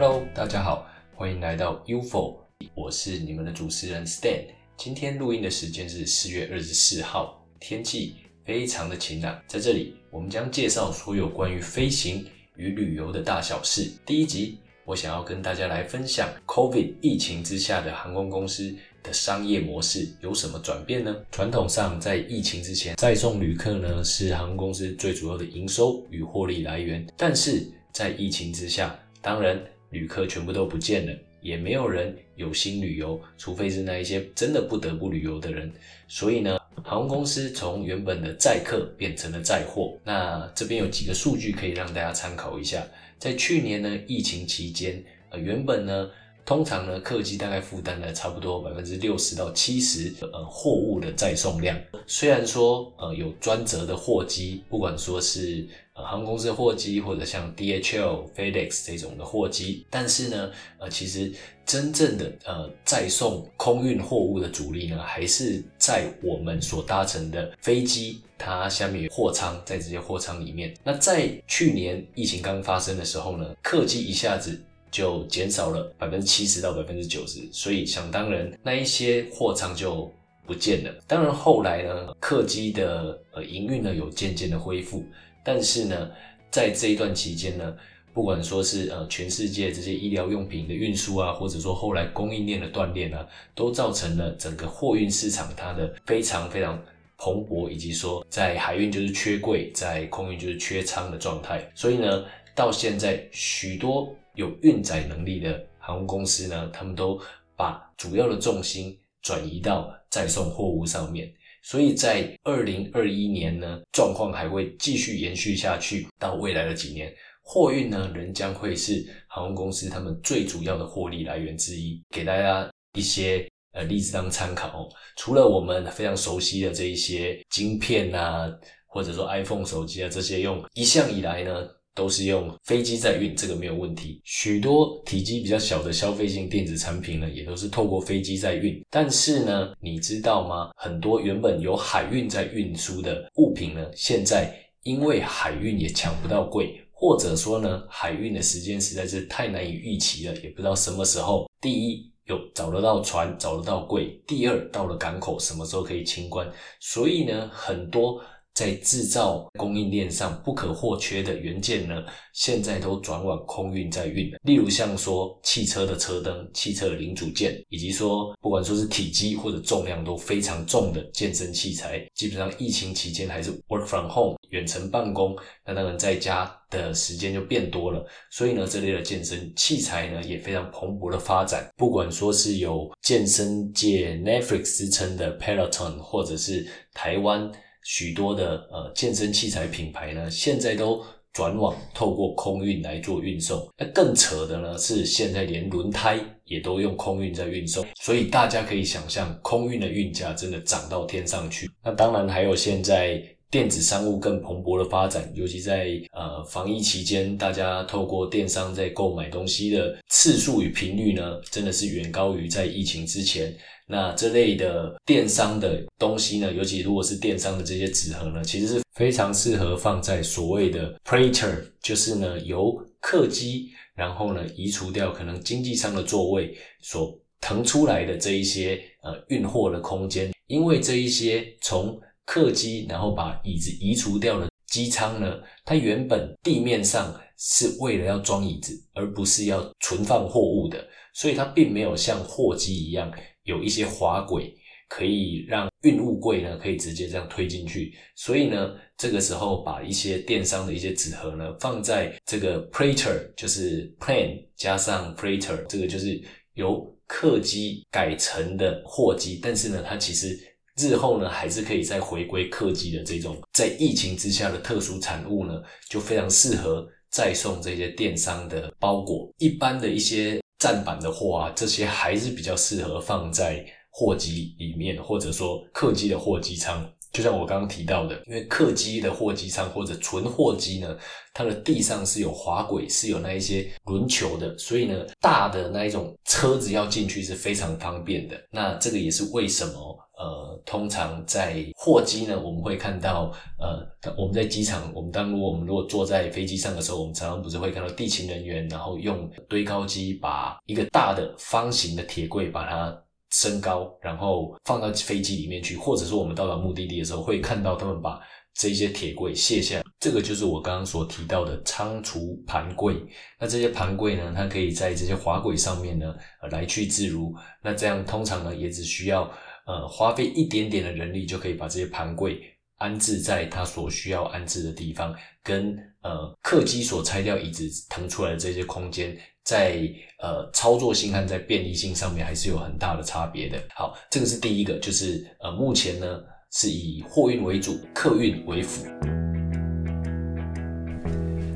Hello，大家好，欢迎来到 UFO，我是你们的主持人 Stan。今天录音的时间是四月二十四号，天气非常的晴朗。在这里，我们将介绍所有关于飞行与旅游的大小事。第一集，我想要跟大家来分享 COVID 疫情之下的航空公司的商业模式有什么转变呢？传统上，在疫情之前，载送旅客呢是航空公司最主要的营收与获利来源，但是在疫情之下，当然旅客全部都不见了。也没有人有心旅游，除非是那一些真的不得不旅游的人。所以呢，航空公司从原本的载客变成了载货。那这边有几个数据可以让大家参考一下。在去年呢，疫情期间，呃，原本呢，通常呢，客机大概负担了差不多百分之六十到七十，呃，货物的载送量。虽然说，呃，有专责的货机，不管说是呃。航空公司的货机，或者像 DHL、FedEx 这种的货机，但是呢，呃，其实真正的呃载送空运货物的主力呢，还是在我们所搭乘的飞机，它下面有货舱，在这些货舱里面。那在去年疫情刚发生的时候呢，客机一下子就减少了百分之七十到百分之九十，所以想当然，那一些货仓就不见了。当然后来呢，客机的呃营运呢有渐渐的恢复。但是呢，在这一段期间呢，不管说是呃全世界这些医疗用品的运输啊，或者说后来供应链的断裂啊，都造成了整个货运市场它的非常非常蓬勃，以及说在海运就是缺柜，在空运就是缺仓的状态。所以呢，到现在许多有运载能力的航空公司呢，他们都把主要的重心转移到载送货物上面。所以在二零二一年呢，状况还会继续延续下去，到未来的几年，货运呢仍将会是航空公司他们最主要的获利来源之一。给大家一些呃例子当参考，除了我们非常熟悉的这一些晶片啊，或者说 iPhone 手机啊这些，用一向以来呢。都是用飞机在运，这个没有问题。许多体积比较小的消费性电子产品呢，也都是透过飞机在运。但是呢，你知道吗？很多原本有海运在运输的物品呢，现在因为海运也抢不到柜，或者说呢，海运的时间实在是太难以预期了，也不知道什么时候。第一，有找得到船，找得到柜；第二，到了港口什么时候可以清关。所以呢，很多。在制造供应链上不可或缺的元件呢，现在都转往空运在运了。例如像说汽车的车灯、汽车的零组件，以及说不管说是体积或者重量都非常重的健身器材，基本上疫情期间还是 work from home 远程办公，那当然在家的时间就变多了。所以呢，这类的健身器材呢也非常蓬勃的发展。不管说是有健身界 Netflix 之称的 Peloton，或者是台湾。许多的呃健身器材品牌呢，现在都转往透过空运来做运送。那更扯的呢是，现在连轮胎也都用空运在运送。所以大家可以想象，空运的运价真的涨到天上去。那当然还有现在电子商务更蓬勃的发展，尤其在呃防疫期间，大家透过电商在购买东西的次数与频率呢，真的是远高于在疫情之前。那这类的电商的东西呢，尤其如果是电商的这些纸盒呢，其实是非常适合放在所谓的 prater，就是呢由客机，然后呢移除掉可能经济舱的座位所腾出来的这一些呃运货的空间，因为这一些从客机然后把椅子移除掉的机舱呢，它原本地面上是为了要装椅子，而不是要存放货物的，所以它并没有像货机一样。有一些滑轨可以让运物柜呢，可以直接这样推进去。所以呢，这个时候把一些电商的一些纸盒呢，放在这个 prater，就是 plan 加上 prater，这个就是由客机改成的货机。但是呢，它其实日后呢，还是可以再回归客机的这种，在疫情之下的特殊产物呢，就非常适合再送这些电商的包裹。一般的一些。站板的货啊，这些还是比较适合放在货机里面，或者说客机的货机舱。就像我刚刚提到的，因为客机的货机舱或者纯货机呢，它的地上是有滑轨，是有那一些轮球的，所以呢，大的那一种车子要进去是非常方便的。那这个也是为什么。呃，通常在货机呢，我们会看到，呃，我们在机场，我们当如果我们如果坐在飞机上的时候，我们常常不是会看到地勤人员，然后用堆高机把一个大的方形的铁柜把它升高，然后放到飞机里面去，或者说我们到达目的地的时候，会看到他们把这些铁柜卸下，这个就是我刚刚所提到的仓储盘柜。那这些盘柜呢，它可以在这些滑轨上面呢，呃来去自如。那这样通常呢，也只需要。呃，花费一点点的人力就可以把这些盘柜安置在它所需要安置的地方，跟呃客机所拆掉椅子腾出来的这些空间，在呃操作性和在便利性上面还是有很大的差别的。好，这个是第一个，就是呃目前呢是以货运为主，客运为辅。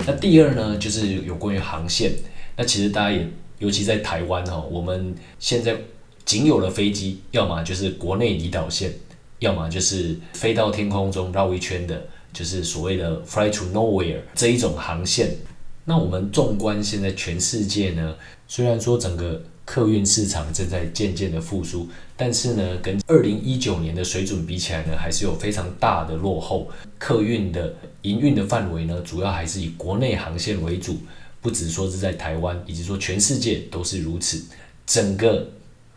那第二呢，就是有关于航线。那其实大家也，尤其在台湾哈，我们现在。仅有的飞机，要么就是国内离岛线，要么就是飞到天空中绕一圈的，就是所谓的 fly to nowhere 这一种航线。那我们纵观现在全世界呢，虽然说整个客运市场正在渐渐的复苏，但是呢，跟二零一九年的水准比起来呢，还是有非常大的落后。客运的营运的范围呢，主要还是以国内航线为主，不只说是在台湾，以及说全世界都是如此。整个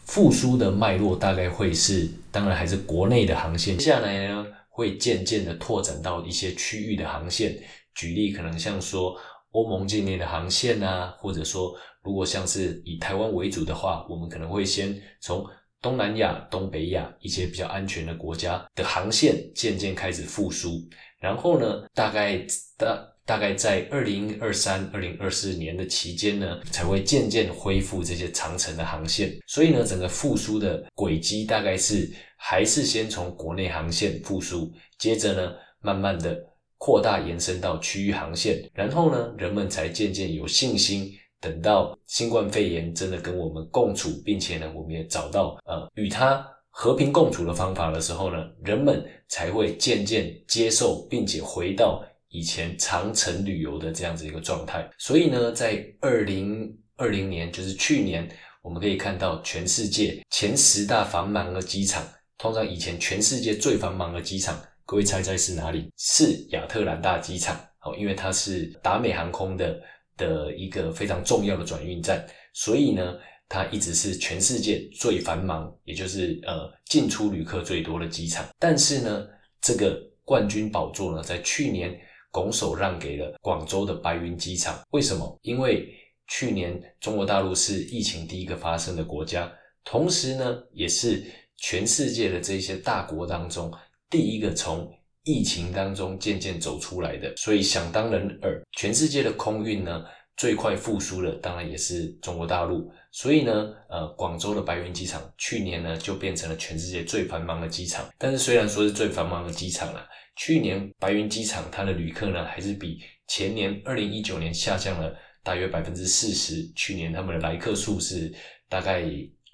复苏的脉络大概会是，当然还是国内的航线。接下来呢，会渐渐的拓展到一些区域的航线。举例，可能像说欧盟境内的航线啊，或者说如果像是以台湾为主的话，我们可能会先从东南亚、东北亚一些比较安全的国家的航线渐渐开始复苏。然后呢，大概的。大概在二零二三、二零二四年的期间呢，才会渐渐恢复这些长程的航线。所以呢，整个复苏的轨迹大概是还是先从国内航线复苏，接着呢，慢慢的扩大延伸到区域航线，然后呢，人们才渐渐有信心，等到新冠肺炎真的跟我们共处，并且呢，我们也找到呃与它和平共处的方法的时候呢，人们才会渐渐接受，并且回到。以前长程旅游的这样子一个状态，所以呢，在二零二零年，就是去年，我们可以看到全世界前十大繁忙的机场，通常以前全世界最繁忙的机场，各位猜猜是哪里？是亚特兰大机场，好，因为它是达美航空的的一个非常重要的转运站，所以呢，它一直是全世界最繁忙，也就是呃进出旅客最多的机场。但是呢，这个冠军宝座呢，在去年。拱手让给了广州的白云机场，为什么？因为去年中国大陆是疫情第一个发生的国家，同时呢，也是全世界的这些大国当中第一个从疫情当中渐渐走出来的，所以想当然尔，全世界的空运呢最快复苏的，当然也是中国大陆。所以呢，呃，广州的白云机场去年呢就变成了全世界最繁忙的机场。但是虽然说是最繁忙的机场了。去年白云机场它的旅客呢，还是比前年二零一九年下降了大约百分之四十。去年他们的来客数是大概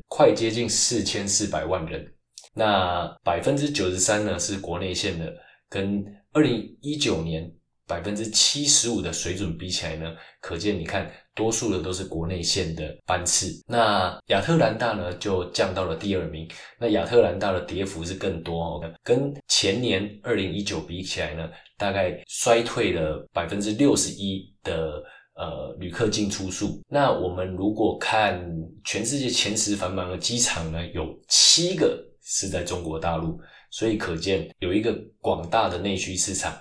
快接近四千四百万人，那百分之九十三呢是国内线的，跟二零一九年。百分之七十五的水准比起来呢，可见你看，多数的都是国内线的班次。那亚特兰大呢，就降到了第二名。那亚特兰大的跌幅是更多哦，跟前年二零一九比起来呢，大概衰退了百分之六十一的呃旅客进出数。那我们如果看全世界前十繁忙的机场呢，有七个是在中国大陆，所以可见有一个广大的内需市场。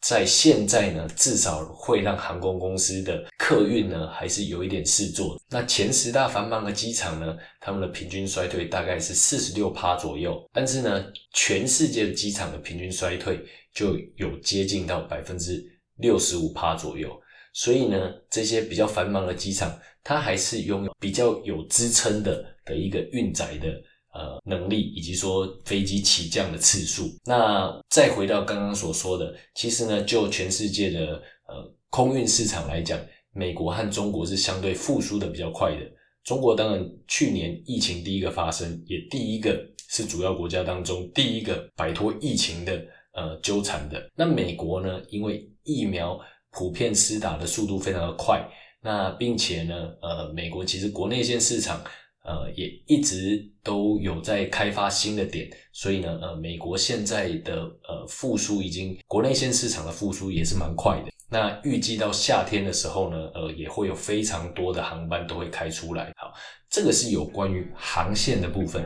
在现在呢，至少会让航空公司的客运呢，还是有一点事做。那前十大繁忙的机场呢，他们的平均衰退大概是四十六趴左右。但是呢，全世界的机场的平均衰退就有接近到百分之六十五趴左右。所以呢，这些比较繁忙的机场，它还是拥有比较有支撑的的一个运载的。呃，能力以及说飞机起降的次数。那再回到刚刚所说的，其实呢，就全世界的呃空运市场来讲，美国和中国是相对复苏的比较快的。中国当然去年疫情第一个发生，也第一个是主要国家当中第一个摆脱疫情的呃纠缠的。那美国呢，因为疫苗普遍施打的速度非常的快，那并且呢，呃，美国其实国内线市场。呃，也一直都有在开发新的点，所以呢，呃，美国现在的呃复苏已经国内线市场的复苏也是蛮快的。那预计到夏天的时候呢，呃，也会有非常多的航班都会开出来。好，这个是有关于航线的部分。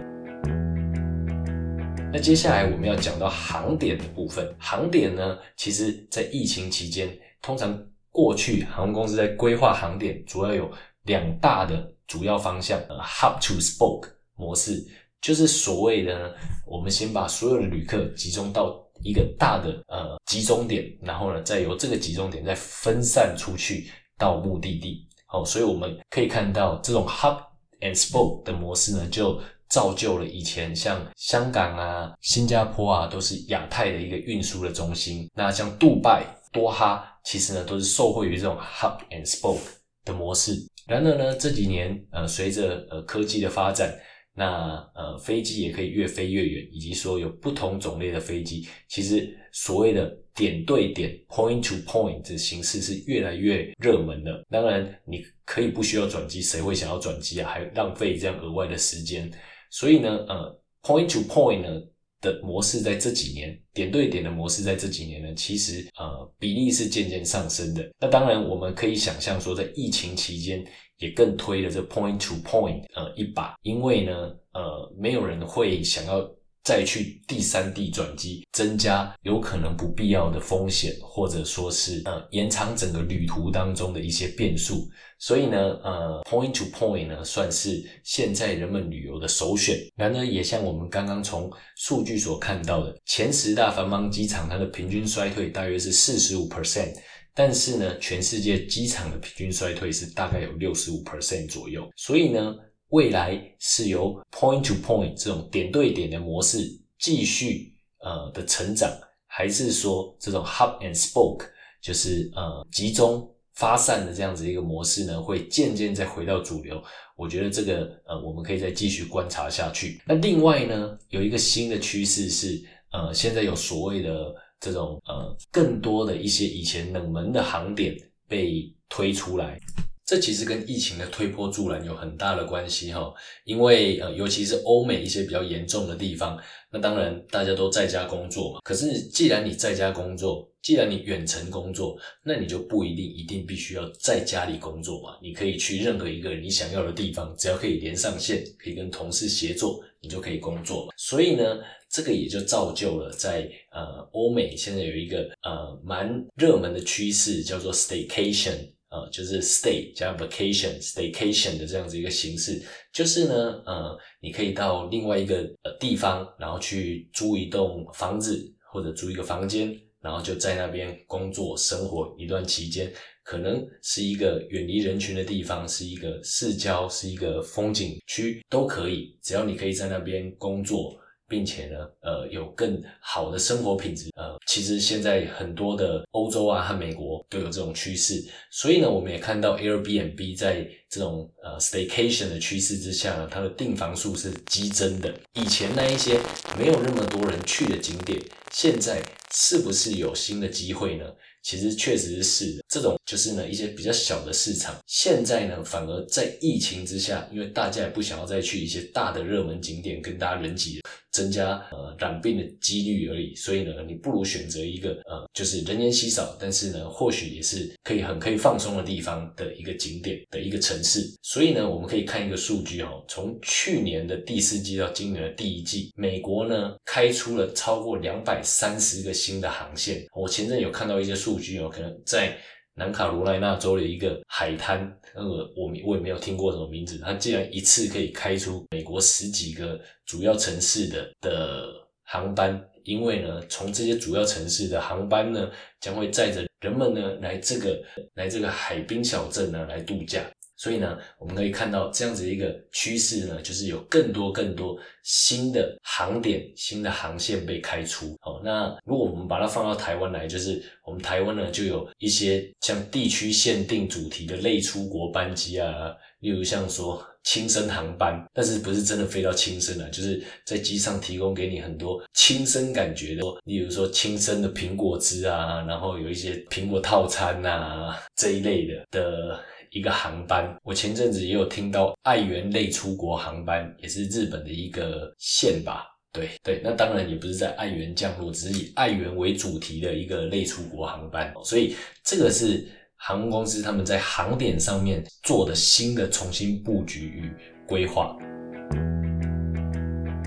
那接下来我们要讲到航点的部分。航点呢，其实在疫情期间，通常过去航空公司在规划航点，主要有两大的。主要方向，hub to spoke 模式，就是所谓的，我们先把所有的旅客集中到一个大的呃集中点，然后呢，再由这个集中点再分散出去到目的地。好，所以我们可以看到这种 hub and spoke 的模式呢，就造就了以前像香港啊、新加坡啊，都是亚太的一个运输的中心。那像杜拜、多哈，其实呢，都是受惠于这种 hub and spoke 的模式。然而呢，这几年呃，随着呃科技的发展，那呃飞机也可以越飞越远，以及说有不同种类的飞机，其实所谓的点对点 （point to point） 的形式是越来越热门的。当然，你可以不需要转机，谁会想要转机啊？还浪费这样额外的时间。所以呢，呃，point to point 呢？的模式在这几年点对点的模式在这几年呢，其实呃比例是渐渐上升的。那当然我们可以想象说，在疫情期间也更推了这 point to point 呃一把，因为呢呃没有人会想要。再去第三地转机，增加有可能不必要的风险，或者说是呃延长整个旅途当中的一些变数。所以呢，呃，point to point 呢算是现在人们旅游的首选。然而，也像我们刚刚从数据所看到的，前十大繁忙机场它的平均衰退大约是四十五 percent，但是呢，全世界机场的平均衰退是大概有六十五 percent 左右。所以呢。未来是由 point to point 这种点对点的模式继续呃的成长，还是说这种 hub and spoke 就是呃集中发散的这样子一个模式呢，会渐渐再回到主流？我觉得这个呃我们可以再继续观察下去。那另外呢，有一个新的趋势是呃现在有所谓的这种呃更多的一些以前冷门的航点被推出来。这其实跟疫情的推波助澜有很大的关系哈，因为呃，尤其是欧美一些比较严重的地方，那当然大家都在家工作嘛。可是既然你在家工作，既然你远程工作，那你就不一定一定必须要在家里工作嘛。你可以去任何一个你想要的地方，只要可以连上线，可以跟同事协作，你就可以工作。所以呢，这个也就造就了在呃欧美现在有一个呃蛮热门的趋势，叫做 staycation。呃，就是 stay 加 vacation staycation 的这样子一个形式，就是呢，呃，你可以到另外一个呃地方，然后去租一栋房子或者租一个房间，然后就在那边工作生活一段期间，可能是一个远离人群的地方，是一个市郊，是一个风景区都可以，只要你可以在那边工作。并且呢，呃，有更好的生活品质。呃，其实现在很多的欧洲啊和美国都有这种趋势，所以呢，我们也看到 Airbnb 在这种呃 staycation 的趋势之下呢，它的订房数是激增的。以前那一些没有那么多人去的景点，现在是不是有新的机会呢？其实确实是的这种，就是呢一些比较小的市场，现在呢反而在疫情之下，因为大家也不想要再去一些大的热门景点跟大家人挤。增加呃染病的几率而已，所以呢，你不如选择一个呃，就是人烟稀少，但是呢，或许也是可以很可以放松的地方的一个景点的一个城市。所以呢，我们可以看一个数据哦，从去年的第四季到今年的第一季，美国呢开出了超过两百三十个新的航线。我前阵有看到一些数据哦，可能在。南卡罗来纳州的一个海滩，那个我我也没有听过什么名字。它竟然一次可以开出美国十几个主要城市的的航班，因为呢，从这些主要城市的航班呢，将会载着人们呢来这个来这个海滨小镇呢来度假。所以呢，我们可以看到这样子一个趋势呢，就是有更多更多新的航点、新的航线被开出。哦，那如果我们把它放到台湾来，就是我们台湾呢就有一些像地区限定主题的类出国班机啊，例如像说轻生航班，但是不是真的飞到轻生啊，就是在机上提供给你很多轻生感觉的，例如说轻生的苹果汁啊，然后有一些苹果套餐呐这一类的的。一个航班，我前阵子也有听到爱媛类出国航班，也是日本的一个线吧？对对，那当然也不是在爱媛降落，只是以爱媛为主题的一个类出国航班。所以这个是航空公司他们在航点上面做的新的重新布局与规划。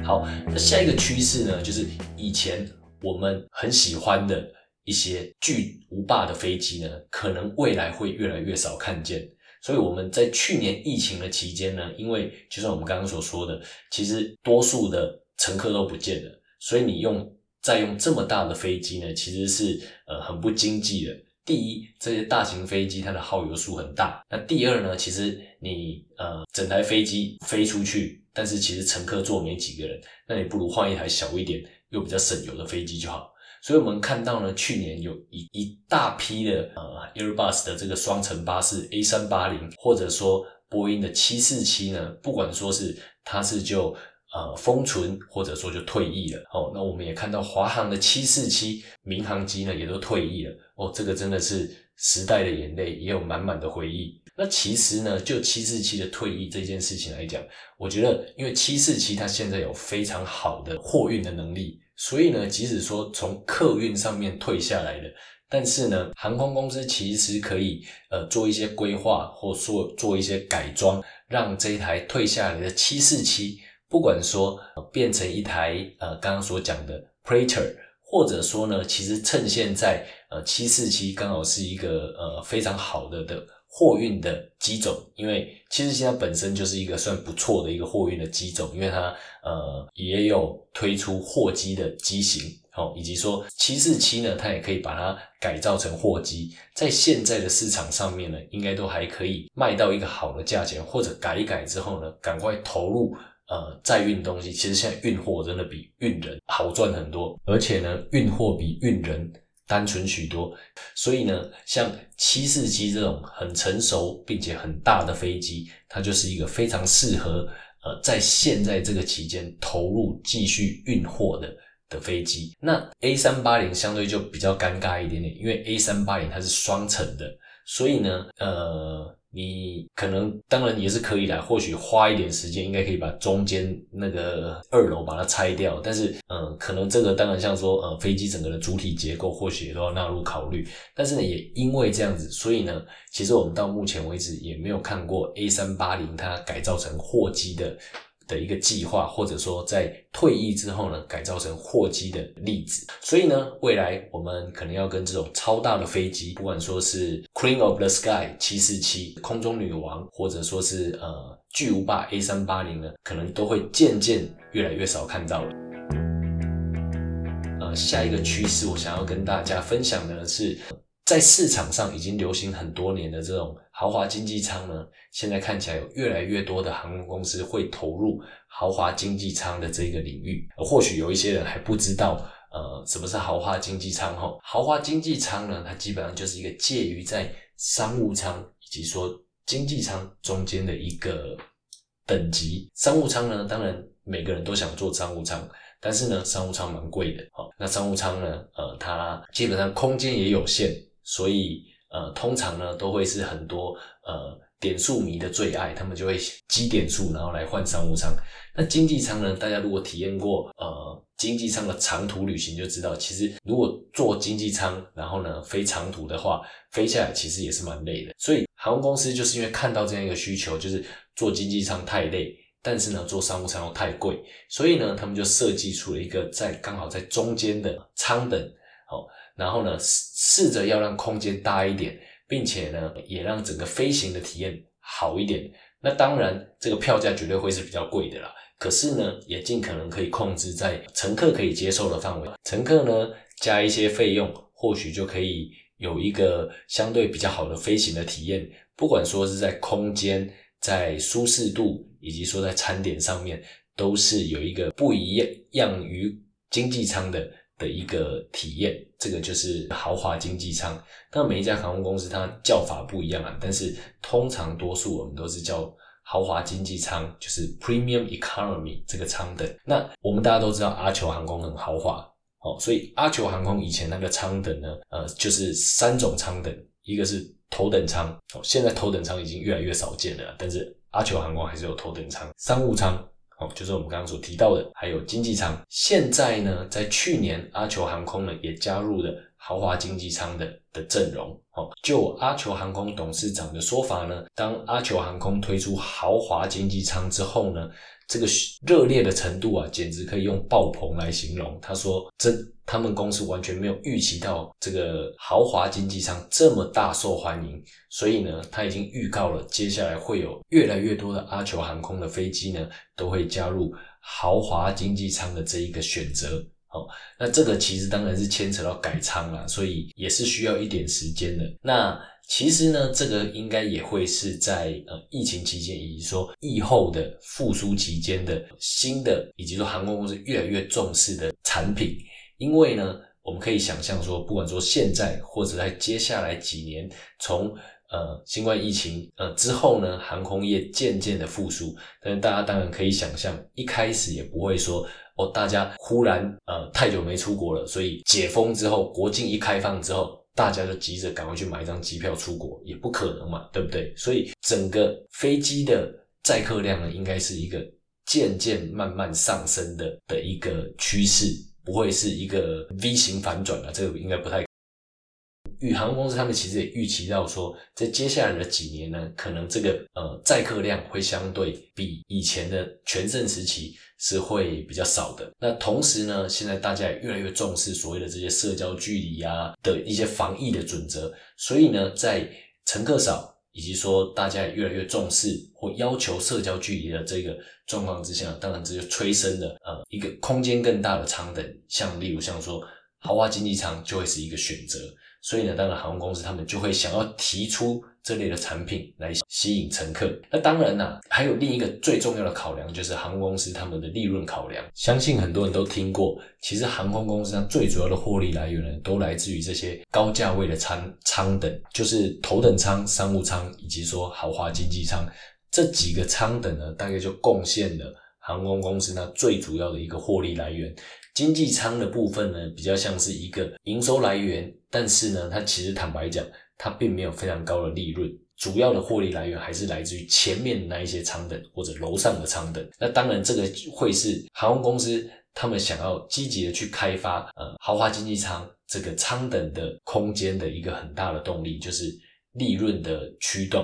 好，那下一个趋势呢，就是以前我们很喜欢的一些巨无霸的飞机呢，可能未来会越来越少看见。所以我们在去年疫情的期间呢，因为就像我们刚刚所说的，其实多数的乘客都不见了，所以你用再用这么大的飞机呢，其实是呃很不经济的。第一，这些大型飞机它的耗油数很大；那第二呢，其实你呃整台飞机飞出去，但是其实乘客坐没几个人，那你不如换一台小一点又比较省油的飞机就好。所以我们看到呢，去年有一一大批的呃 Airbus 的这个双层巴士 A 三八零，或者说波音的七四七呢，不管说是它是就呃封存，或者说就退役了。哦，那我们也看到华航的七四七民航机呢，也都退役了。哦，这个真的是时代的眼泪，也有满满的回忆。那其实呢，就七四七的退役这件事情来讲，我觉得因为七四七它现在有非常好的货运的能力。所以呢，即使说从客运上面退下来的，但是呢，航空公司其实可以呃做一些规划，或说做一些改装，让这一台退下来的七四七，不管说变成一台呃刚刚所讲的 Prater，或者说呢，其实趁现在呃七四七刚好是一个呃非常好的的。货运的机种，因为其实现在本身就是一个算不错的一个货运的机种，因为它呃也有推出货机的机型，哦，以及说七四七呢，它也可以把它改造成货机，在现在的市场上面呢，应该都还可以卖到一个好的价钱，或者改一改之后呢，赶快投入呃再运东西。其实现在运货真的比运人好赚很多，而且呢，运货比运人。单纯许多，所以呢，像七四七这种很成熟并且很大的飞机，它就是一个非常适合呃在现在这个期间投入继续运货的的飞机。那 A 三八零相对就比较尴尬一点点，因为 A 三八零它是双层的，所以呢，呃。你可能当然也是可以来，或许花一点时间，应该可以把中间那个二楼把它拆掉。但是，嗯，可能这个当然像说，呃，飞机整个的主体结构或许也都要纳入考虑。但是呢，也因为这样子，所以呢，其实我们到目前为止也没有看过 A 三八零它改造成货机的。的一个计划，或者说在退役之后呢，改造成货机的例子。所以呢，未来我们可能要跟这种超大的飞机，不管说是 Queen of the Sky 七四七空中女王，或者说是呃巨无霸 A 三八零呢，可能都会渐渐越来越少看到了。呃，下一个趋势，我想要跟大家分享的是。在市场上已经流行很多年的这种豪华经济舱呢，现在看起来有越来越多的航空公司会投入豪华经济舱的这个领域。或许有一些人还不知道，呃，什么是豪华经济舱？哈，豪华经济舱呢，它基本上就是一个介于在商务舱以及说经济舱中间的一个等级。商务舱呢，当然每个人都想坐商务舱，但是呢，商务舱蛮贵的。好，那商务舱呢，呃，它基本上空间也有限。所以，呃，通常呢，都会是很多呃点数迷的最爱，他们就会积点数，然后来换商务舱。那经济舱呢？大家如果体验过呃经济舱的长途旅行，就知道，其实如果坐经济舱，然后呢飞长途的话，飞下来其实也是蛮累的。所以航空公司就是因为看到这样一个需求，就是坐经济舱太累，但是呢坐商务舱又太贵，所以呢他们就设计出了一个在刚好在中间的舱等，然后呢，试试着要让空间大一点，并且呢，也让整个飞行的体验好一点。那当然，这个票价绝对会是比较贵的啦。可是呢，也尽可能可以控制在乘客可以接受的范围。乘客呢，加一些费用，或许就可以有一个相对比较好的飞行的体验，不管说是在空间、在舒适度，以及说在餐点上面，都是有一个不一样于经济舱的的一个体验。这个就是豪华经济舱。那每一家航空公司它叫法不一样啊，但是通常多数我们都是叫豪华经济舱，就是 Premium Economy 这个舱等。那我们大家都知道阿酋航空很豪华。哦，所以阿酋航空以前那个舱等呢，呃，就是三种舱等，一个是头等舱，哦，现在头等舱已经越来越少见了，但是阿酋航空还是有头等舱，商务舱，哦，就是我们刚刚所提到的，还有经济舱。现在呢，在去年阿酋航空呢也加入了豪华经济舱的的阵容。哦，就阿酋航空董事长的说法呢，当阿酋航空推出豪华经济舱之后呢。这个热烈的程度啊，简直可以用爆棚来形容。他说：“这，他们公司完全没有预期到这个豪华经济舱这么大受欢迎，所以呢，他已经预告了接下来会有越来越多的阿酋航空的飞机呢，都会加入豪华经济舱的这一个选择。好，那这个其实当然是牵扯到改舱了，所以也是需要一点时间的。那。”其实呢，这个应该也会是在呃疫情期间，以及说疫后的复苏期间的新的，以及说航空公司越来越重视的产品。因为呢，我们可以想象说，不管说现在或者在接下来几年，从呃新冠疫情呃之后呢，航空业渐渐的复苏，但是大家当然可以想象，一开始也不会说哦，大家忽然呃太久没出国了，所以解封之后，国境一开放之后。大家就急着赶快去买一张机票出国，也不可能嘛，对不对？所以整个飞机的载客量呢，应该是一个渐渐慢慢上升的的一个趋势，不会是一个 V 型反转的，这个应该不太。宇航公司他们其实也预期到说，在接下来的几年呢，可能这个呃载客量会相对比以前的全盛时期是会比较少的。那同时呢，现在大家也越来越重视所谓的这些社交距离啊的一些防疫的准则，所以呢，在乘客少以及说大家也越来越重视或要求社交距离的这个状况之下，当然这就催生了呃一个空间更大的舱等，像例如像说豪华经济舱就会是一个选择。所以呢，当然航空公司他们就会想要提出这类的产品来吸引乘客。那当然呢，还有另一个最重要的考量，就是航空公司他们的利润考量。相信很多人都听过，其实航空公司上最主要的获利来源呢，都来自于这些高价位的舱舱等，就是头等舱、商务舱以及说豪华经济舱这几个舱等呢，大概就贡献了航空公司那最主要的一个获利来源。经济舱的部分呢，比较像是一个营收来源，但是呢，它其实坦白讲，它并没有非常高的利润，主要的获利来源还是来自于前面那一些舱等或者楼上的舱等。那当然，这个会是航空公司他们想要积极的去开发呃豪华经济舱这个舱等的空间的一个很大的动力，就是利润的驱动。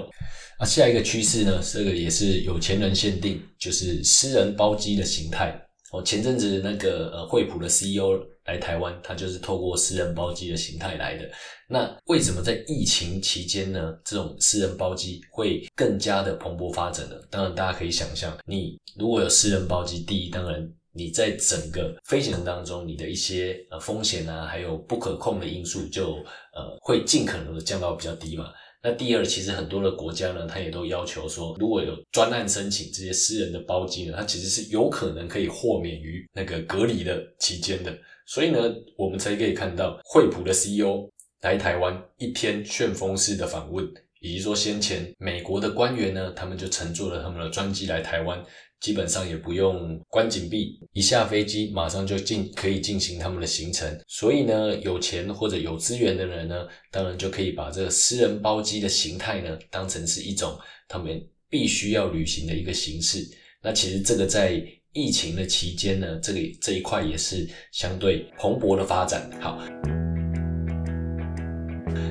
啊，下一个趋势呢，这个也是有钱人限定，就是私人包机的形态。哦，前阵子那个呃惠普的 CEO 来台湾，他就是透过私人包机的形态来的。那为什么在疫情期间呢，这种私人包机会更加的蓬勃发展呢？当然，大家可以想象，你如果有私人包机，第一，当然你在整个飞行当中，你的一些呃风险啊，还有不可控的因素，就呃会尽可能的降到比较低嘛。那第二，其实很多的国家呢，它也都要求说，如果有专案申请这些私人的包机呢，它其实是有可能可以豁免于那个隔离的期间的。所以呢，我们才可以看到惠普的 CEO 来台湾一天旋风式的访问，以及说先前美国的官员呢，他们就乘坐了他们的专机来台湾。基本上也不用关紧闭，一下飞机马上就进可以进行他们的行程。所以呢，有钱或者有资源的人呢，当然就可以把这个私人包机的形态呢，当成是一种他们必须要旅行的一个形式。那其实这个在疫情的期间呢，这个这一块也是相对蓬勃的发展。好。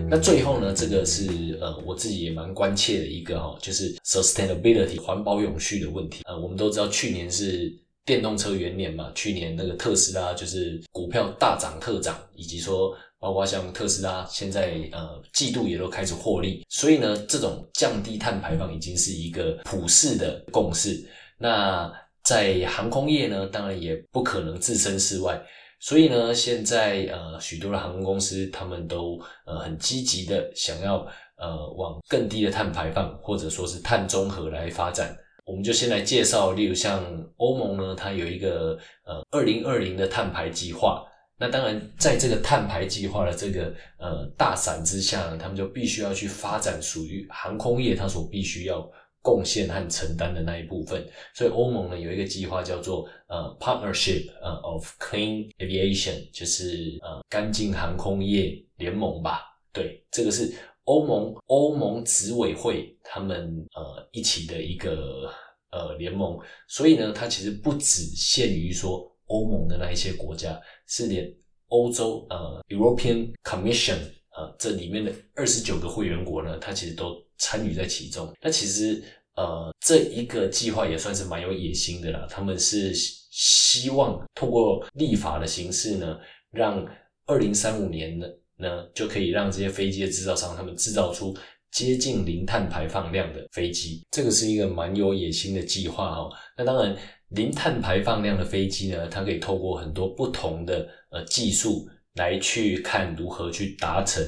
那最后呢，这个是呃我自己也蛮关切的一个哈，就是 sustainability 环保永续的问题。呃，我们都知道去年是电动车元年嘛，去年那个特斯拉就是股票大涨特涨，以及说包括像特斯拉现在呃季度也都开始获利，所以呢，这种降低碳排放已经是一个普世的共识。那在航空业呢，当然也不可能置身事外。所以呢，现在呃许多的航空公司他们都呃很积极的想要呃往更低的碳排放或者说是碳中和来发展。我们就先来介绍，例如像欧盟呢，它有一个呃二零二零的碳排计划。那当然，在这个碳排计划的这个呃大伞之下，他们就必须要去发展属于航空业它所必须要贡献和承担的那一部分。所以欧盟呢有一个计划叫做呃 Partnership 呃 of Clean Aviation，就是呃干净航空业联盟吧。对，这个是欧盟欧盟执委会他们呃一起的一个呃联盟。所以呢，它其实不只限于说。欧盟的那一些国家是连欧洲呃 European Commission 呃这里面的二十九个会员国呢，它其实都参与在其中。那其实呃这一个计划也算是蛮有野心的啦。他们是希望通过立法的形式呢，让二零三五年呢呢就可以让这些飞机的制造商他们制造出接近零碳排放量的飞机。这个是一个蛮有野心的计划哦。那当然。零碳排放量的飞机呢，它可以透过很多不同的呃技术来去看如何去达成。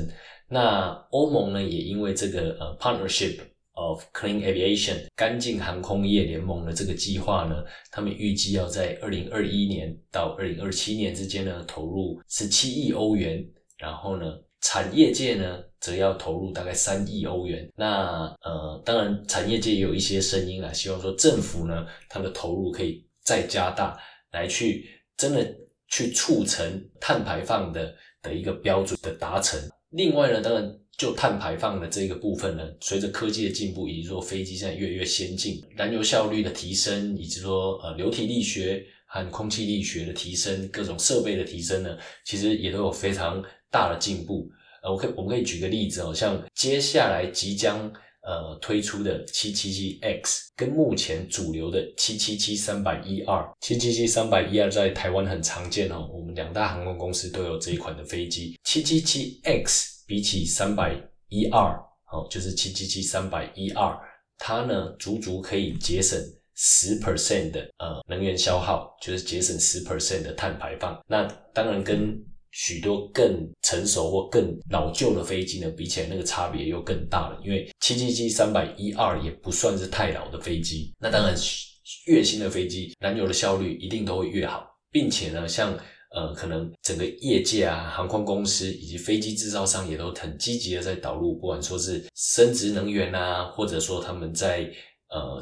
那欧盟呢，也因为这个呃 Partnership of Clean Aviation 干净航空业联盟的这个计划呢，他们预计要在二零二一年到二零二七年之间呢，投入十七亿欧元，然后呢。产业界呢，则要投入大概三亿欧元。那呃，当然，产业界也有一些声音啊，希望说政府呢，它的投入可以再加大，来去真的去促成碳排放的的一个标准的达成。另外呢，当然就碳排放的这个部分呢，随着科技的进步，以及说飞机现在越来越先进，燃油效率的提升，以及说呃流体力学和空气力学的提升，各种设备的提升呢，其实也都有非常。大的进步，呃，我可以我们可以举个例子哦，像接下来即将呃推出的七七七 X，跟目前主流的七七七三百一二，七七七三百一二在台湾很常见哦，我们两大航空公司都有这一款的飞机。七七七 X 比起三百一二，哦，就是七七七三百一二，它呢足足可以节省十 percent 的呃能源消耗，就是节省十 percent 的碳排放。那当然跟许多更成熟或更老旧的飞机呢，比起来那个差别又更大了。因为七七七三百一二也不算是太老的飞机，那当然越新的飞机燃油的效率一定都会越好，并且呢，像呃可能整个业界啊、航空公司以及飞机制造商也都很积极的在导入，不管说是生殖能源啊，或者说他们在呃。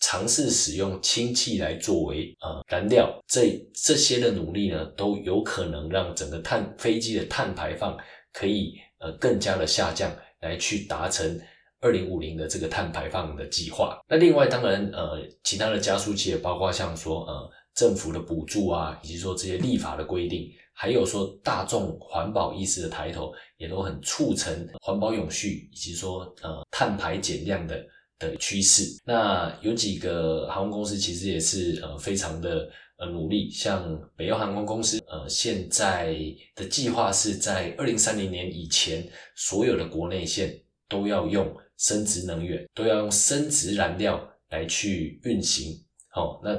尝试使用氢气来作为呃燃料，这这些的努力呢，都有可能让整个碳飞机的碳排放可以呃更加的下降，来去达成二零五零的这个碳排放的计划。那另外当然呃其他的加速器也包括像说呃政府的补助啊，以及说这些立法的规定，还有说大众环保意识的抬头，也都很促成环保永续，以及说呃碳排减量的。的趋势，那有几个航空公司其实也是呃非常的呃努力，像北欧航空公司，呃现在的计划是在二零三零年以前，所有的国内线都要用生殖能源，都要用生殖燃料来去运行。好，那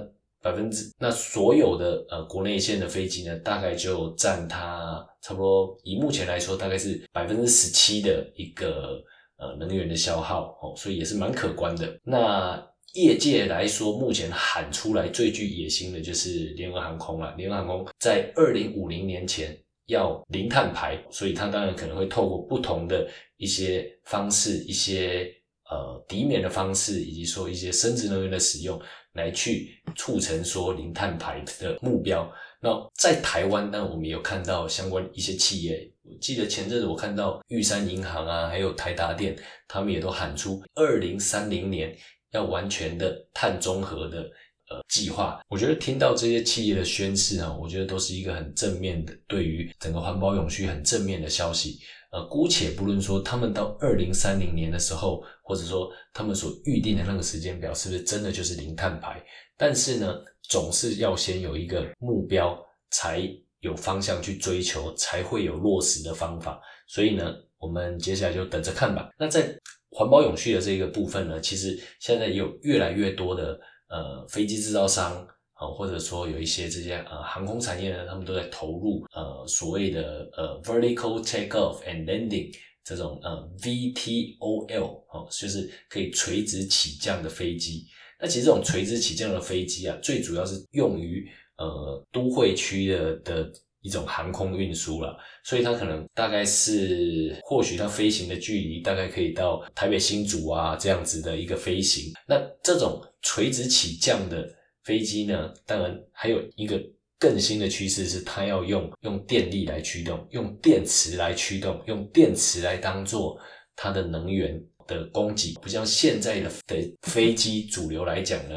百分之那所有的呃国内线的飞机呢，大概就占它差不多以目前来说，大概是百分之十七的一个。呃，能源的消耗哦，所以也是蛮可观的。那业界来说，目前喊出来最具野心的就是联合航空了。联合航空在二零五零年前要零碳排，所以它当然可能会透过不同的一些方式，一些呃抵免的方式，以及说一些生殖能源的使用，来去促成说零碳排的目标。那在台湾呢，我们有看到相关一些企业。记得前阵子我看到玉山银行啊，还有台达电，他们也都喊出二零三零年要完全的碳中和的呃计划。我觉得听到这些企业的宣誓啊，我觉得都是一个很正面的，对于整个环保永续很正面的消息。呃，姑且不论说他们到二零三零年的时候，或者说他们所预定的那个时间表是不是真的就是零碳排，但是呢，总是要先有一个目标才。有方向去追求，才会有落实的方法。所以呢，我们接下来就等着看吧。那在环保永续的这个部分呢，其实现在有越来越多的呃飞机制造商啊，或者说有一些这些呃航空产业呢，他们都在投入呃所谓的呃 vertical takeoff and landing 这种呃 VTOL 哦，就是可以垂直起降的飞机。那其实这种垂直起降的飞机啊，最主要是用于呃都会区的的一种航空运输了，所以它可能大概是或许它飞行的距离大概可以到台北新竹啊这样子的一个飞行。那这种垂直起降的飞机呢，当然还有一个更新的趋势是，它要用用电力来驱动，用电池来驱动，用电池来当做它的能源。的供给不像现在的的飞机主流来讲呢，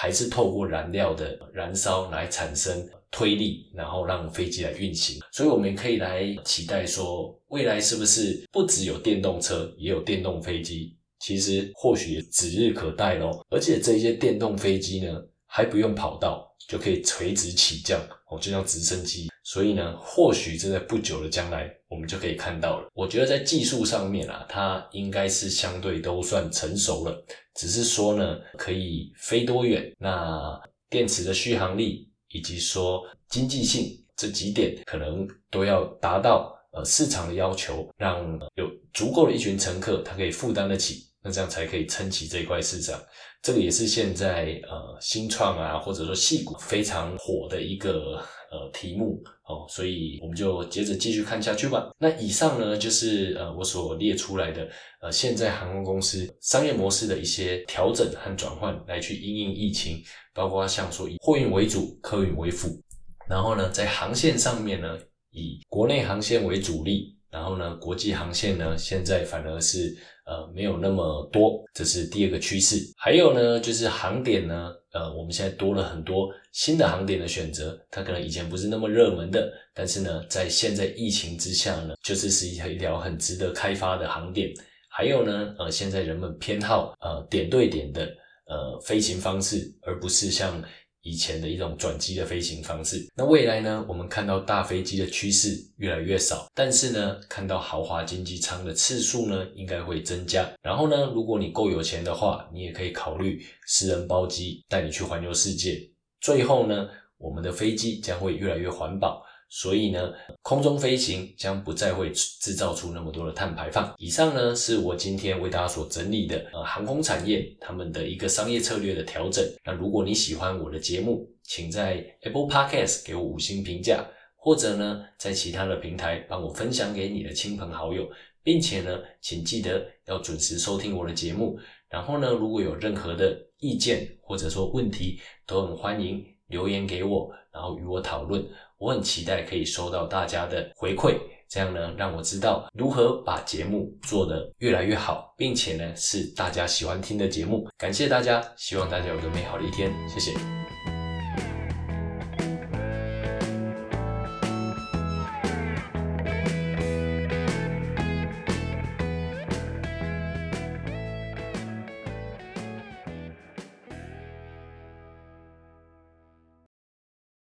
还是透过燃料的燃烧来产生推力，然后让飞机来运行。所以我们可以来期待说，未来是不是不只有电动车，也有电动飞机？其实或许指日可待咯。而且这些电动飞机呢，还不用跑道就可以垂直起降哦，就像直升机。所以呢，或许这在不久的将来，我们就可以看到了。我觉得在技术上面啊，它应该是相对都算成熟了，只是说呢，可以飞多远，那电池的续航力以及说经济性这几点，可能都要达到呃市场的要求，让有足够的一群乘客他可以负担得起，那这样才可以撑起这块市场。这个也是现在呃新创啊，或者说细股非常火的一个。呃，题目哦，所以我们就接着继续看下去吧。那以上呢，就是呃我所列出来的呃现在航空公司商业模式的一些调整和转换，来去因应疫情，包括像说以货运为主，客运为辅。然后呢，在航线上面呢，以国内航线为主力，然后呢，国际航线呢，现在反而是呃没有那么多，这是第二个趋势。还有呢，就是航点呢。呃，我们现在多了很多新的航点的选择，它可能以前不是那么热门的，但是呢，在现在疫情之下呢，就是是一条很值得开发的航点。还有呢，呃，现在人们偏好呃点对点的呃飞行方式，而不是像。以前的一种转机的飞行方式，那未来呢？我们看到大飞机的趋势越来越少，但是呢，看到豪华经济舱的次数呢，应该会增加。然后呢，如果你够有钱的话，你也可以考虑私人包机带你去环游世界。最后呢，我们的飞机将会越来越环保。所以呢，空中飞行将不再会制造出那么多的碳排放。以上呢，是我今天为大家所整理的呃航空产业他们的一个商业策略的调整。那如果你喜欢我的节目，请在 Apple Podcast 给我五星评价，或者呢，在其他的平台帮我分享给你的亲朋好友，并且呢，请记得要准时收听我的节目。然后呢，如果有任何的意见或者说问题，都很欢迎留言给我，然后与我讨论。我很期待可以收到大家的回馈，这样呢，让我知道如何把节目做得越来越好，并且呢，是大家喜欢听的节目。感谢大家，希望大家有个美好的一天，谢谢。